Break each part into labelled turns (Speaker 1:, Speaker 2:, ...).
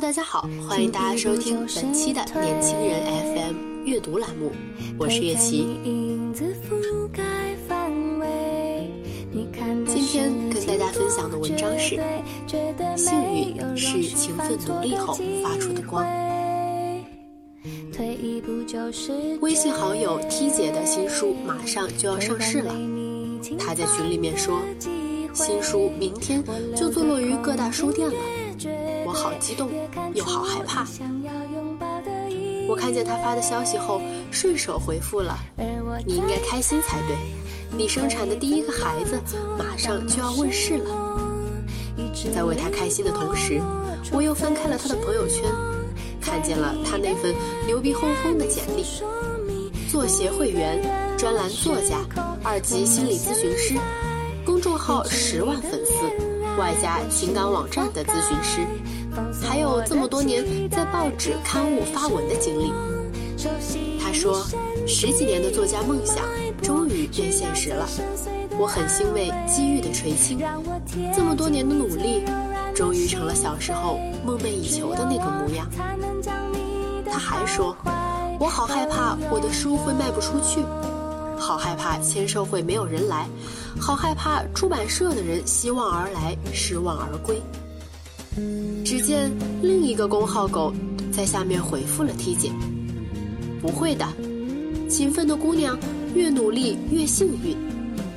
Speaker 1: 大家好，欢迎大家收听本期的年轻人 FM 阅读栏目，我是月琪。今天跟大家分享的文章是：幸运是勤奋努力后发出的光。微信好友 T 姐的新书马上就要上市了，她在群里面说，新书明天就坐落于各大书店了。我好激动，又好害怕。我看见他发的消息后，顺手回复了：“你应该开心才对，你生产的第一个孩子马上就要问世了。”在为他开心的同时，我又翻开了他的朋友圈，看见了他那份牛逼哄哄的简历：作协会员、专栏作家、二级心理咨询师，公众号十万粉丝。外加情感网站的咨询师，还有这么多年在报纸刊物发文的经历。他说，十几年的作家梦想终于变现实了，我很欣慰机遇的垂青，这么多年的努力，终于成了小时候梦寐以求的那个模样。他还说，我好害怕我的书会卖不出去。好害怕签售会没有人来，好害怕出版社的人希望而来，失望而归。只见另一个公号狗在下面回复了 T 姐：“不会的，勤奋的姑娘越努力越幸运，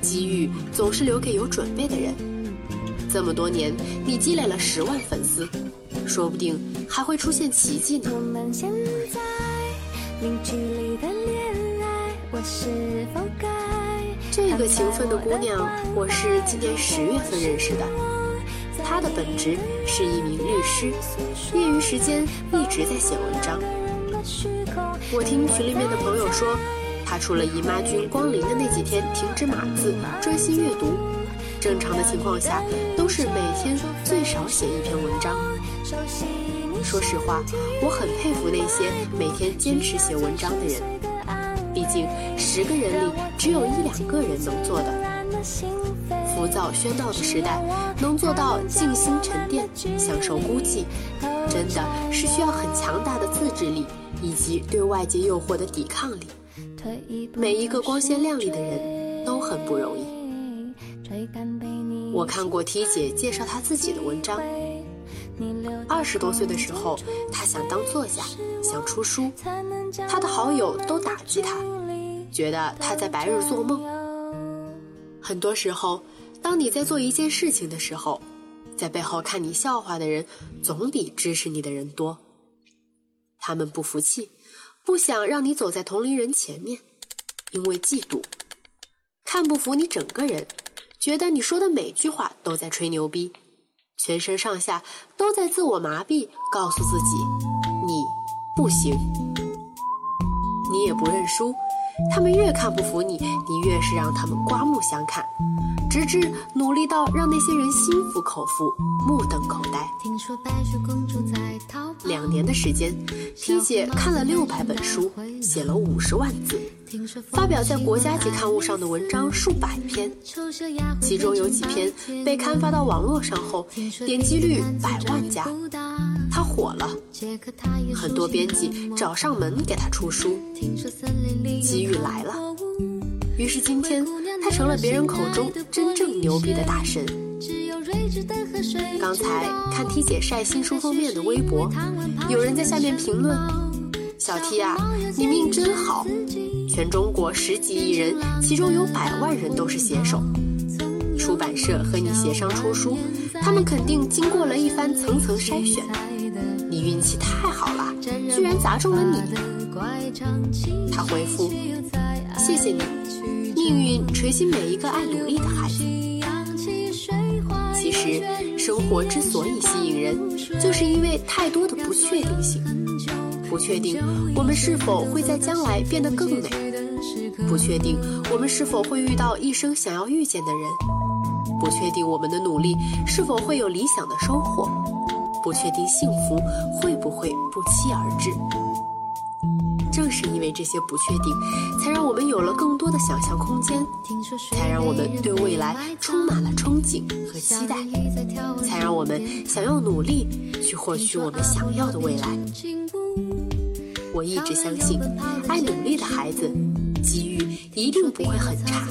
Speaker 1: 机遇总是留给有准备的人。这么多年，你积累了十万粉丝，说不定还会出现奇迹呢。”我
Speaker 2: 们现
Speaker 3: 在
Speaker 2: 零距离的恋爱，我是否
Speaker 3: 该
Speaker 1: 这个勤奋的姑娘，我是今年十月份认识的。他的本职是一名律师，业余时间一直在写文章。我听群里面的朋友说，他除了姨妈君光临的那几天停止码字，专心阅读，正常的情况下都是每天最少写一篇文章。说实话，我很佩服那些每天坚持写文章的人。毕竟，十个人里只有一两个人能做的。浮躁喧闹的时代，能做到静心沉淀、享受孤寂，真的是需要很强大的自制力以及对外界诱惑的抵抗力。每一个光鲜亮丽的人都很不容易。我看过 T 姐介绍她自己的文章。二十多岁的时候，她想当作家，想出书。他的好友都打击他，觉得他在白日做梦。很多时候，当你在做一件事情的时候，在背后看你笑话的人，总比支持你的人多。他们不服气，不想让你走在同龄人前面，因为嫉妒，看不服你整个人，觉得你说的每句话都在吹牛逼，全身上下都在自我麻痹，告诉自己你不行。你也不认输，他们越看不服你，你越是让他们刮目相看，直至努力到让那些人心服口服、目瞪口呆。两年的时间，T 姐看了六百本书，写了五十万字，发表在国家级刊物上的文章数百篇，其中有几篇被刊发到网络上后，点击率百万加。他火了，很多编辑找上门给他出书，机遇来了。于是今天他成了别人口中真正牛逼的大神。刚才看 T 姐晒新书封面的微博，有人在下面评论：“小 T 啊，你命真好，全中国十几亿人，其中有百万人都是写手，出版社和你协商出书，他们肯定经过了一番层层筛选。”你运气太好了，居然砸中了你。他回复：谢谢你，命运垂青每一个爱努力的孩子。其实，生活之所以吸引人，就是因为太多的不确定性。不确定我们是否会在将来变得更美，不确定我们是否会遇到一生想要遇见的人，不确定我们的努力是否会有理想的收获，不确定幸福会不会不期而至。正是因为这些不确定，才让我们有了更多的想象空间，才让我们对未来充满了憧憬和期待，才让我们想要努力去获取我们想要的未来。我一直相信，爱努力的孩子，机遇一定不会很差。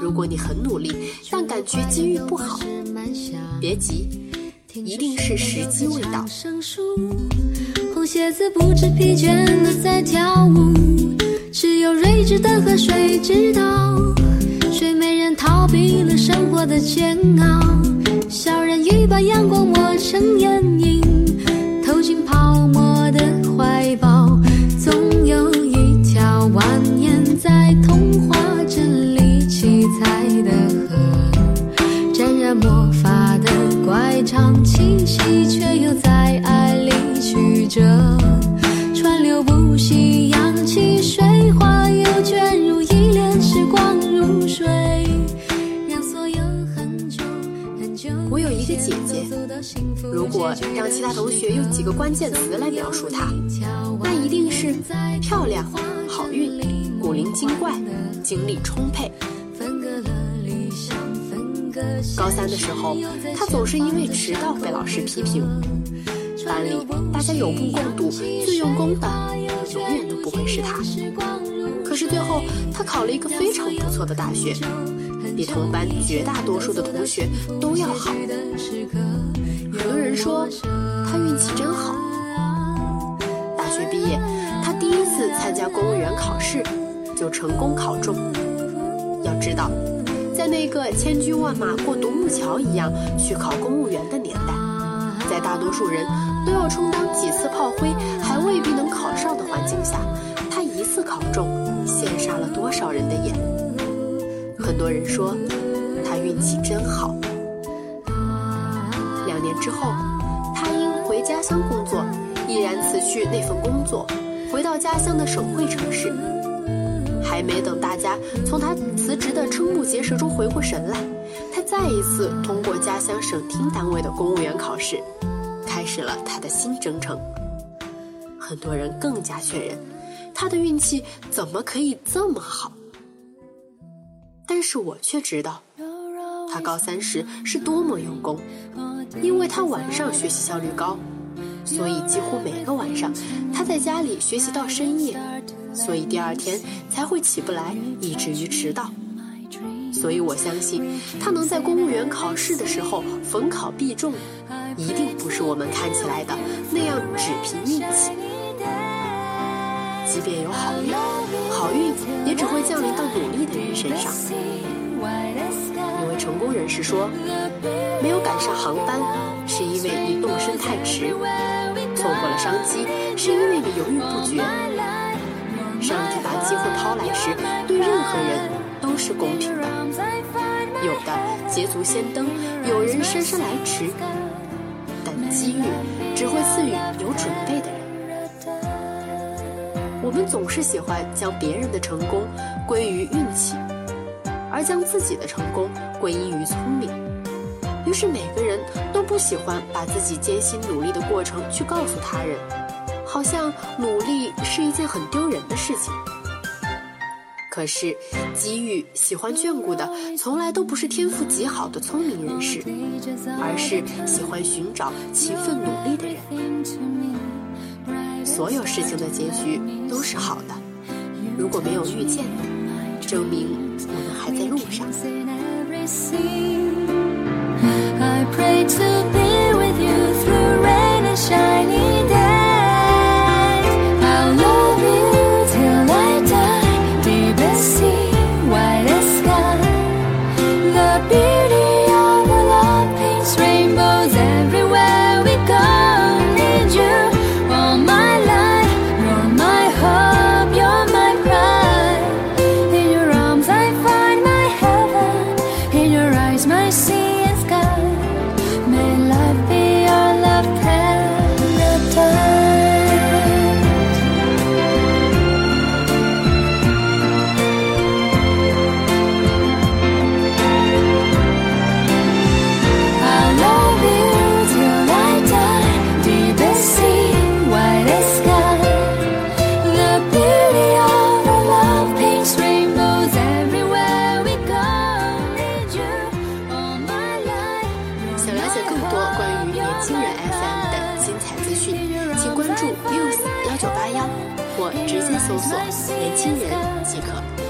Speaker 1: 如果你很努力，但感觉机遇不好，别急，一定是时机未到。
Speaker 2: 红鞋子不知疲倦的在跳舞，只有睿智的河水知道，睡美人逃避了生活的煎熬，小人鱼把阳光抹成眼影，投进泡沫的怀抱，总有一条蜿蜒在童话镇里七彩的河，沾染魔法的乖张气息，却又在如
Speaker 1: 果让其他同学用几个关键词来描述她，那一定是漂亮、好运、古灵精怪、精力充沛。高三的时候，她总是因为迟到被老师批评。班里大家有目共睹，最用功的永远都不会是她。可是最后，她考了一个非常不错的大学，比同班绝大多数的同学都要好。有的人说他运气真好。大学毕业，他第一次参加公务员考试，就成功考中。要知道，在那个千军万马过独木桥一样去考公务员的年代，在大多数人都要充当几次炮灰还未必能考上的环境下，他一次考中，羡煞了多少人的眼。很多人说他运气真好。两年之后，他因回家乡工作，毅然辞去那份工作，回到家乡的省会城市。还没等大家从他辞职的瞠目结舌中回过神来，他再一次通过家乡省厅单位的公务员考试，开始了他的新征程。很多人更加确认，他的运气怎么可以这么好？但是我却知道，他高三时是多么用功，因为他晚上学习效率高，所以几乎每个晚上他在家里学习到深夜。所以第二天才会起不来，以至于迟到。所以我相信，他能在公务员考试的时候逢考必中，一定不是我们看起来的那样只凭运气。即便有好运，会降临到努力的人身上。一位成功人士说：“没有赶上航班，是因为你动身太迟；错过了商机，是因为你犹豫不决。”上帝把机会抛来时，对任何人都是公平的。有的捷足先登，有人姗姗来迟，但机遇只会赐予有准备的人。我们总是喜欢将别人的成功归于运气，而将自己的成功归因于聪明。于是每个人都不喜欢把自己艰辛努力的过程去告诉他人。好像努力是一件很丢人的事情。可是，机遇喜欢眷顾的，从来都不是天赋极好的聪明人士，而是喜欢寻找勤奋努力的人。所有事情的结局都是好的。如果没有遇见，证明我们还在路上。
Speaker 2: 新人 FM 的精彩资讯，请关注 news 幺
Speaker 1: 九八幺或直接搜索“年轻人”即可。